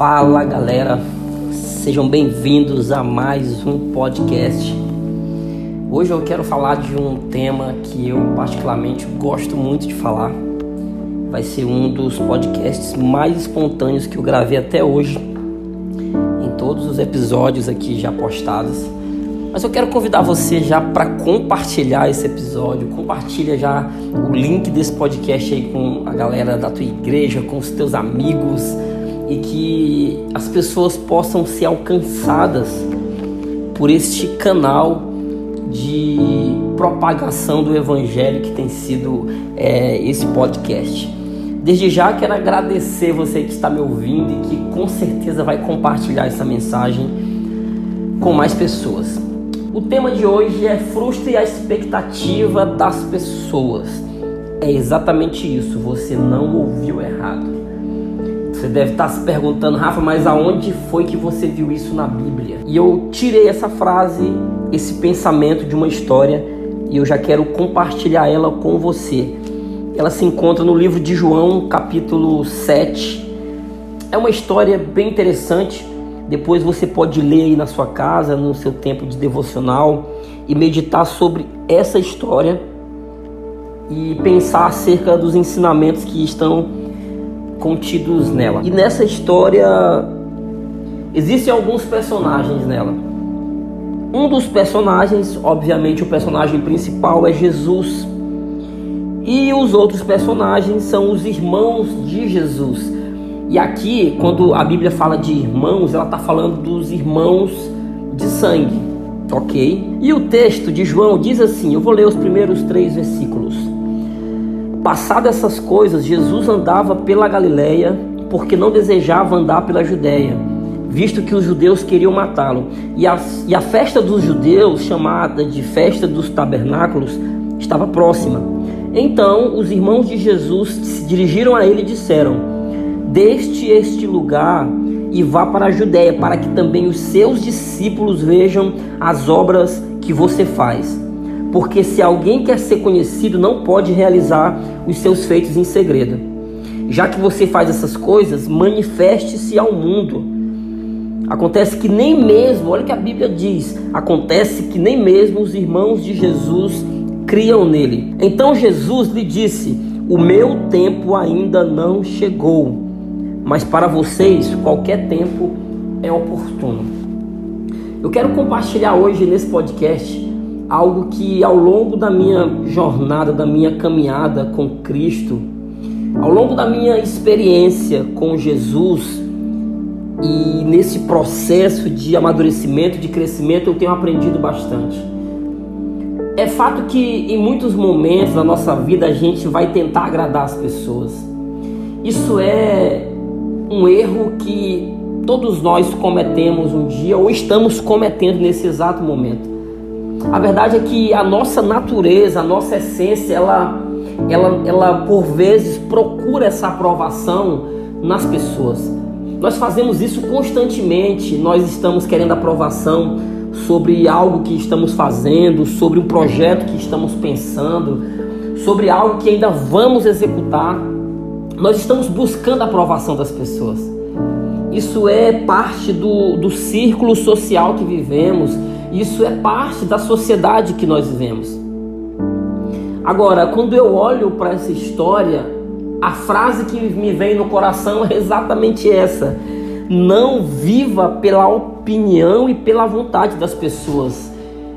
Fala galera, sejam bem-vindos a mais um podcast. Hoje eu quero falar de um tema que eu particularmente gosto muito de falar. Vai ser um dos podcasts mais espontâneos que eu gravei até hoje, em todos os episódios aqui já postados. Mas eu quero convidar você já para compartilhar esse episódio. Compartilha já o link desse podcast aí com a galera da tua igreja, com os teus amigos e que as pessoas possam ser alcançadas por este canal de propagação do evangelho que tem sido é, esse podcast. Desde já quero agradecer você que está me ouvindo e que com certeza vai compartilhar essa mensagem com mais pessoas. O tema de hoje é frustre a expectativa das pessoas. É exatamente isso, você não ouviu errado. Você deve estar se perguntando, Rafa, mas aonde foi que você viu isso na Bíblia? E eu tirei essa frase, esse pensamento de uma história e eu já quero compartilhar ela com você. Ela se encontra no livro de João, capítulo 7. É uma história bem interessante. Depois você pode ler aí na sua casa, no seu tempo de devocional e meditar sobre essa história e pensar acerca dos ensinamentos que estão contidos nela. E nessa história existem alguns personagens nela. Um dos personagens, obviamente o personagem principal é Jesus. E os outros personagens são os irmãos de Jesus. E aqui, quando a Bíblia fala de irmãos, ela está falando dos irmãos de sangue, ok? E o texto de João diz assim: eu vou ler os primeiros três versículos. Passado essas coisas, Jesus andava pela Galiléia, porque não desejava andar pela Judéia, visto que os judeus queriam matá-lo. E e a festa dos judeus, chamada de festa dos tabernáculos, estava próxima. Então os irmãos de Jesus se dirigiram a ele e disseram: Deste este lugar e vá para a Judéia, para que também os seus discípulos vejam as obras que você faz porque se alguém quer ser conhecido, não pode realizar os seus feitos em segredo. Já que você faz essas coisas, manifeste-se ao mundo. Acontece que nem mesmo, olha o que a Bíblia diz, acontece que nem mesmo os irmãos de Jesus criam nele. Então Jesus lhe disse: O meu tempo ainda não chegou, mas para vocês qualquer tempo é oportuno. Eu quero compartilhar hoje nesse podcast algo que ao longo da minha jornada, da minha caminhada com Cristo, ao longo da minha experiência com Jesus e nesse processo de amadurecimento, de crescimento, eu tenho aprendido bastante. É fato que em muitos momentos da nossa vida a gente vai tentar agradar as pessoas. Isso é um erro que todos nós cometemos um dia ou estamos cometendo nesse exato momento. A verdade é que a nossa natureza, a nossa essência, ela, ela, ela por vezes procura essa aprovação nas pessoas. Nós fazemos isso constantemente. Nós estamos querendo aprovação sobre algo que estamos fazendo, sobre um projeto que estamos pensando, sobre algo que ainda vamos executar. Nós estamos buscando a aprovação das pessoas. Isso é parte do, do círculo social que vivemos isso é parte da sociedade que nós vivemos. Agora, quando eu olho para essa história, a frase que me vem no coração é exatamente essa: não viva pela opinião e pela vontade das pessoas,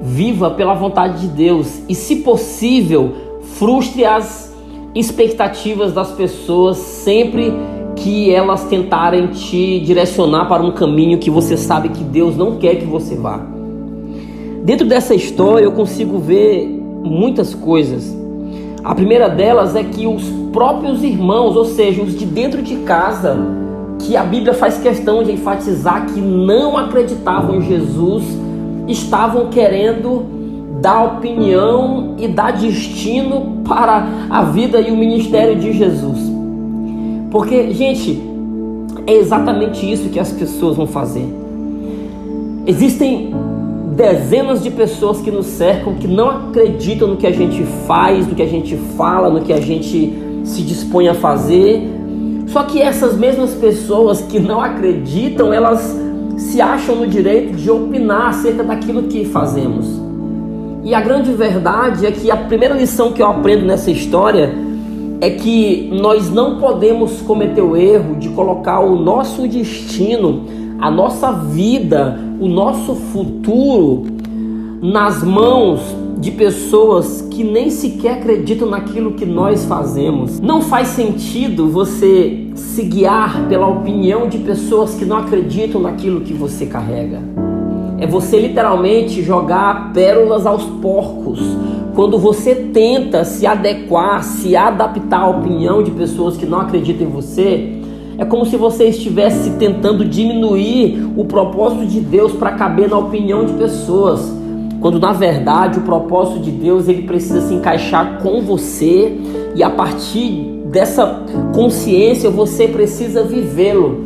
viva pela vontade de Deus e, se possível, frustre as expectativas das pessoas sempre que elas tentarem te direcionar para um caminho que você sabe que Deus não quer que você vá. Dentro dessa história eu consigo ver muitas coisas. A primeira delas é que os próprios irmãos, ou seja, os de dentro de casa, que a Bíblia faz questão de enfatizar que não acreditavam em Jesus, estavam querendo dar opinião e dar destino para a vida e o ministério de Jesus. Porque, gente, é exatamente isso que as pessoas vão fazer. Existem dezenas de pessoas que nos cercam que não acreditam no que a gente faz, no que a gente fala, no que a gente se dispõe a fazer, Só que essas mesmas pessoas que não acreditam, elas se acham no direito de opinar acerca daquilo que fazemos. E a grande verdade é que a primeira lição que eu aprendo nessa história é que nós não podemos cometer o erro de colocar o nosso destino, a nossa vida, o nosso futuro nas mãos de pessoas que nem sequer acreditam naquilo que nós fazemos. Não faz sentido você se guiar pela opinião de pessoas que não acreditam naquilo que você carrega. É você literalmente jogar pérolas aos porcos. Quando você tenta se adequar, se adaptar à opinião de pessoas que não acreditam em você, é como se você estivesse tentando diminuir o propósito de Deus para caber na opinião de pessoas. Quando na verdade o propósito de Deus ele precisa se encaixar com você e a partir dessa consciência você precisa vivê-lo.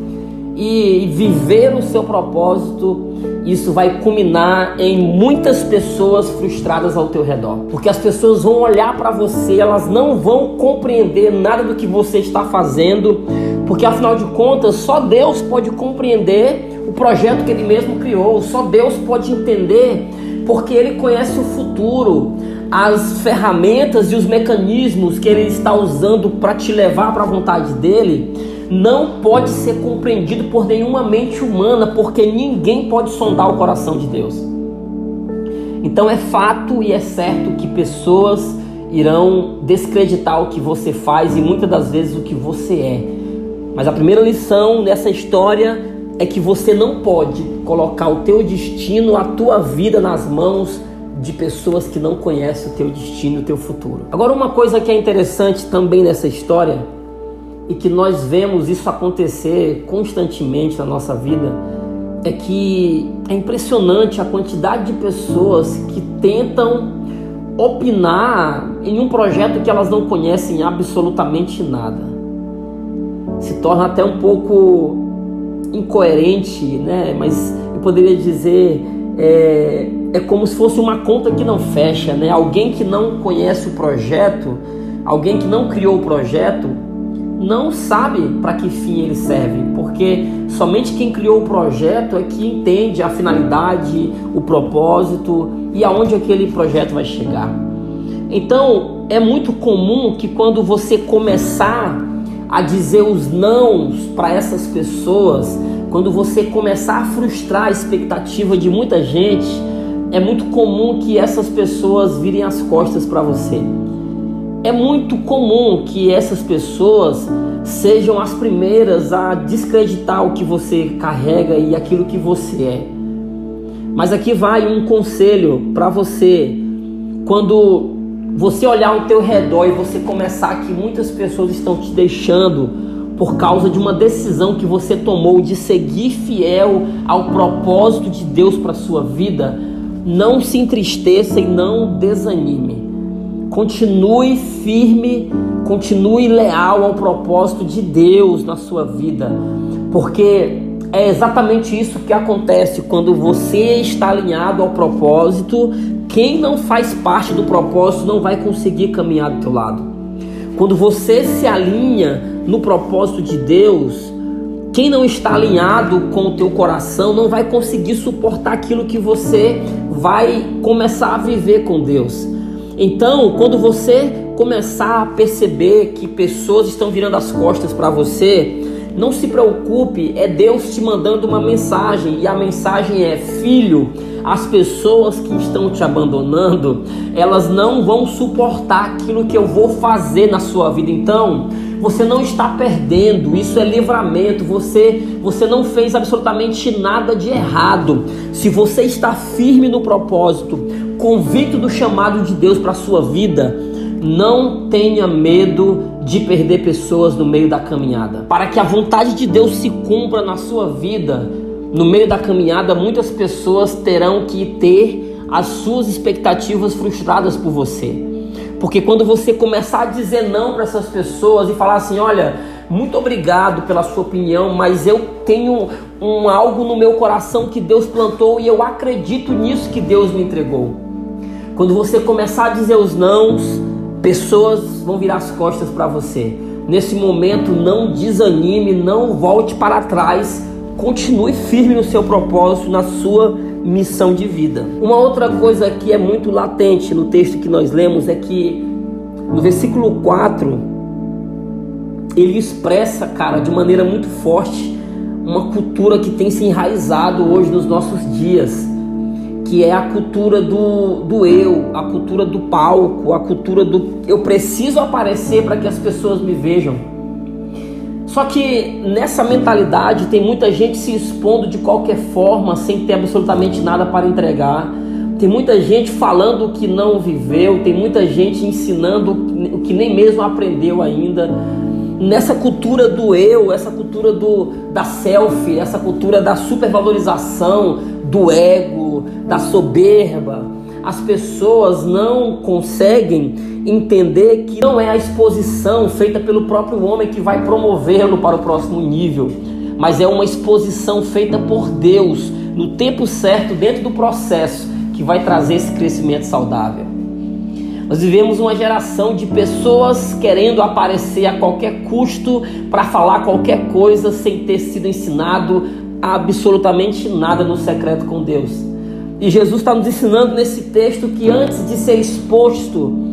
E viver o seu propósito isso vai culminar em muitas pessoas frustradas ao teu redor, porque as pessoas vão olhar para você, elas não vão compreender nada do que você está fazendo, porque afinal de contas só Deus pode compreender o projeto que Ele mesmo criou, só Deus pode entender porque ele conhece o futuro, as ferramentas e os mecanismos que ele está usando para te levar para a vontade dele, não pode ser compreendido por nenhuma mente humana, porque ninguém pode sondar o coração de Deus. Então é fato e é certo que pessoas irão descreditar o que você faz e muitas das vezes o que você é. Mas a primeira lição nessa história é que você não pode colocar o teu destino, a tua vida nas mãos de pessoas que não conhecem o teu destino, o teu futuro. Agora uma coisa que é interessante também nessa história e que nós vemos isso acontecer constantemente na nossa vida é que é impressionante a quantidade de pessoas que tentam opinar em um projeto que elas não conhecem absolutamente nada. Torna até um pouco incoerente, né? Mas eu poderia dizer é, é como se fosse uma conta que não fecha, né? Alguém que não conhece o projeto, alguém que não criou o projeto, não sabe para que fim ele serve, porque somente quem criou o projeto é que entende a finalidade, o propósito e aonde aquele projeto vai chegar. Então, é muito comum que quando você começar a dizer os nãos para essas pessoas, quando você começar a frustrar a expectativa de muita gente, é muito comum que essas pessoas virem as costas para você. É muito comum que essas pessoas sejam as primeiras a descreditar o que você carrega e aquilo que você é. Mas aqui vai um conselho para você. Quando você olhar ao teu redor e você começar que muitas pessoas estão te deixando por causa de uma decisão que você tomou de seguir fiel ao propósito de Deus para sua vida, não se entristeça e não desanime. Continue firme, continue leal ao propósito de Deus na sua vida, porque é exatamente isso que acontece quando você está alinhado ao propósito quem não faz parte do propósito não vai conseguir caminhar do teu lado. Quando você se alinha no propósito de Deus, quem não está alinhado com o teu coração não vai conseguir suportar aquilo que você vai começar a viver com Deus. Então, quando você começar a perceber que pessoas estão virando as costas para você, não se preocupe, é Deus te mandando uma mensagem e a mensagem é: filho, as pessoas que estão te abandonando, elas não vão suportar aquilo que eu vou fazer na sua vida. Então, você não está perdendo, isso é livramento. Você, você não fez absolutamente nada de errado. Se você está firme no propósito, convicto do chamado de Deus para a sua vida, não tenha medo de perder pessoas no meio da caminhada. Para que a vontade de Deus se cumpra na sua vida, no meio da caminhada, muitas pessoas terão que ter as suas expectativas frustradas por você. Porque quando você começar a dizer não para essas pessoas e falar assim, olha, muito obrigado pela sua opinião, mas eu tenho um algo no meu coração que Deus plantou e eu acredito nisso que Deus me entregou. Quando você começar a dizer os nãos, pessoas vão virar as costas para você. nesse momento não desanime, não volte para trás, continue firme no seu propósito, na sua missão de vida. Uma outra coisa que é muito latente no texto que nós lemos é que no versículo 4 ele expressa, cara, de maneira muito forte uma cultura que tem se enraizado hoje nos nossos dias que é a cultura do, do eu, a cultura do palco, a cultura do eu preciso aparecer para que as pessoas me vejam. Só que nessa mentalidade tem muita gente se expondo de qualquer forma, sem ter absolutamente nada para entregar. Tem muita gente falando o que não viveu, tem muita gente ensinando o que nem mesmo aprendeu ainda. Nessa cultura do eu, essa cultura do, da selfie, essa cultura da supervalorização, do ego, da soberba, as pessoas não conseguem entender que não é a exposição feita pelo próprio homem que vai promovê-lo para o próximo nível, mas é uma exposição feita por Deus no tempo certo, dentro do processo, que vai trazer esse crescimento saudável. Nós vivemos uma geração de pessoas querendo aparecer a qualquer custo para falar qualquer coisa sem ter sido ensinado absolutamente nada no secreto com Deus. E Jesus está nos ensinando nesse texto que antes de ser exposto,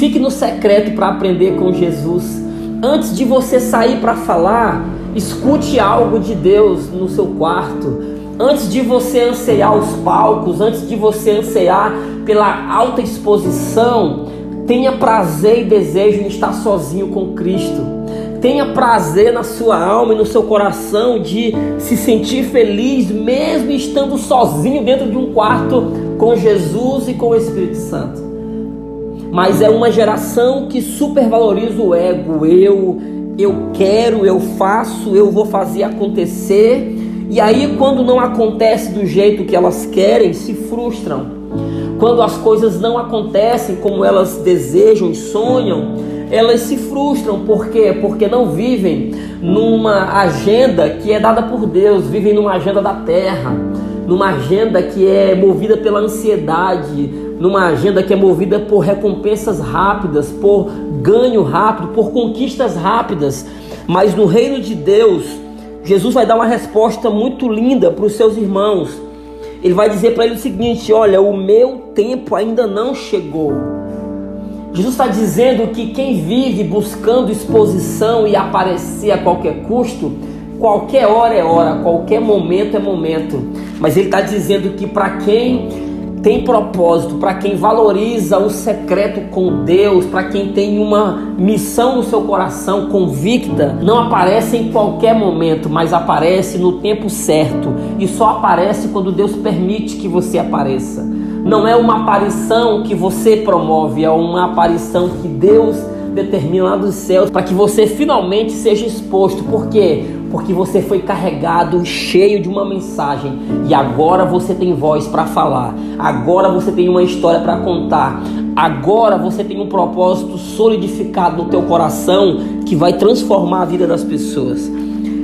fique no secreto para aprender com Jesus. Antes de você sair para falar, escute algo de Deus no seu quarto. Antes de você anseiar os palcos, antes de você anseiar pela alta exposição, tenha prazer e desejo em estar sozinho com Cristo. Tenha prazer na sua alma e no seu coração de se sentir feliz, mesmo estando sozinho dentro de um quarto com Jesus e com o Espírito Santo. Mas é uma geração que supervaloriza o ego. Eu, eu quero, eu faço, eu vou fazer acontecer. E aí, quando não acontece do jeito que elas querem, se frustram. Quando as coisas não acontecem como elas desejam e sonham, elas se frustram. Por quê? Porque não vivem numa agenda que é dada por Deus, vivem numa agenda da terra, numa agenda que é movida pela ansiedade, numa agenda que é movida por recompensas rápidas, por ganho rápido, por conquistas rápidas. Mas no reino de Deus, Jesus vai dar uma resposta muito linda para os seus irmãos. Ele vai dizer para eles o seguinte: Olha, o meu tempo ainda não chegou. Jesus está dizendo que quem vive buscando exposição e aparecer a qualquer custo, qualquer hora é hora, qualquer momento é momento. Mas ele está dizendo que para quem tem propósito, para quem valoriza o secreto com Deus, para quem tem uma missão no seu coração convicta, não aparece em qualquer momento, mas aparece no tempo certo e só aparece quando Deus permite que você apareça não é uma aparição que você promove, é uma aparição que Deus determina lá dos céus para que você finalmente seja exposto. Por quê? Porque você foi carregado, cheio de uma mensagem e agora você tem voz para falar. Agora você tem uma história para contar. Agora você tem um propósito solidificado no teu coração que vai transformar a vida das pessoas.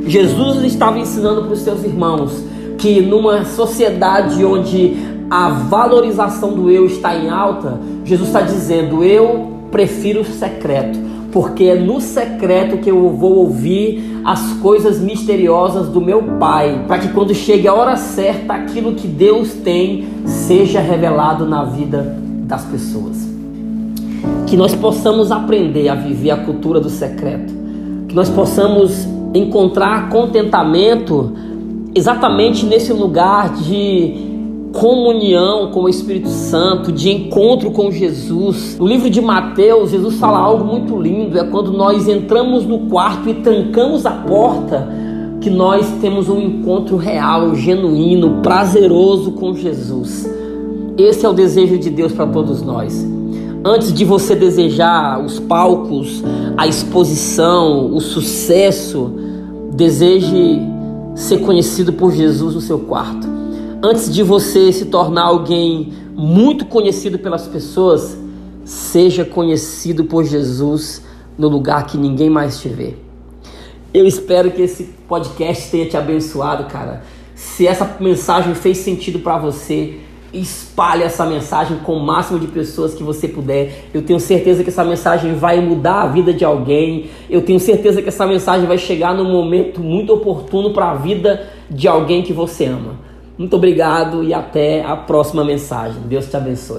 Jesus estava ensinando para os seus irmãos que numa sociedade onde a valorização do eu está em alta, Jesus está dizendo: eu prefiro o secreto, porque é no secreto que eu vou ouvir as coisas misteriosas do meu Pai, para que quando chegue a hora certa, aquilo que Deus tem seja revelado na vida das pessoas. Que nós possamos aprender a viver a cultura do secreto, que nós possamos encontrar contentamento exatamente nesse lugar de comunhão com o Espírito Santo, de encontro com Jesus. No livro de Mateus, Jesus fala algo muito lindo: é quando nós entramos no quarto e trancamos a porta, que nós temos um encontro real, genuíno, prazeroso com Jesus. Esse é o desejo de Deus para todos nós. Antes de você desejar os palcos, a exposição, o sucesso, deseje ser conhecido por Jesus no seu quarto Antes de você se tornar alguém muito conhecido pelas pessoas, seja conhecido por Jesus no lugar que ninguém mais te vê. Eu espero que esse podcast tenha te abençoado, cara. Se essa mensagem fez sentido para você, espalhe essa mensagem com o máximo de pessoas que você puder. Eu tenho certeza que essa mensagem vai mudar a vida de alguém. Eu tenho certeza que essa mensagem vai chegar no momento muito oportuno para a vida de alguém que você ama. Muito obrigado e até a próxima mensagem. Deus te abençoe.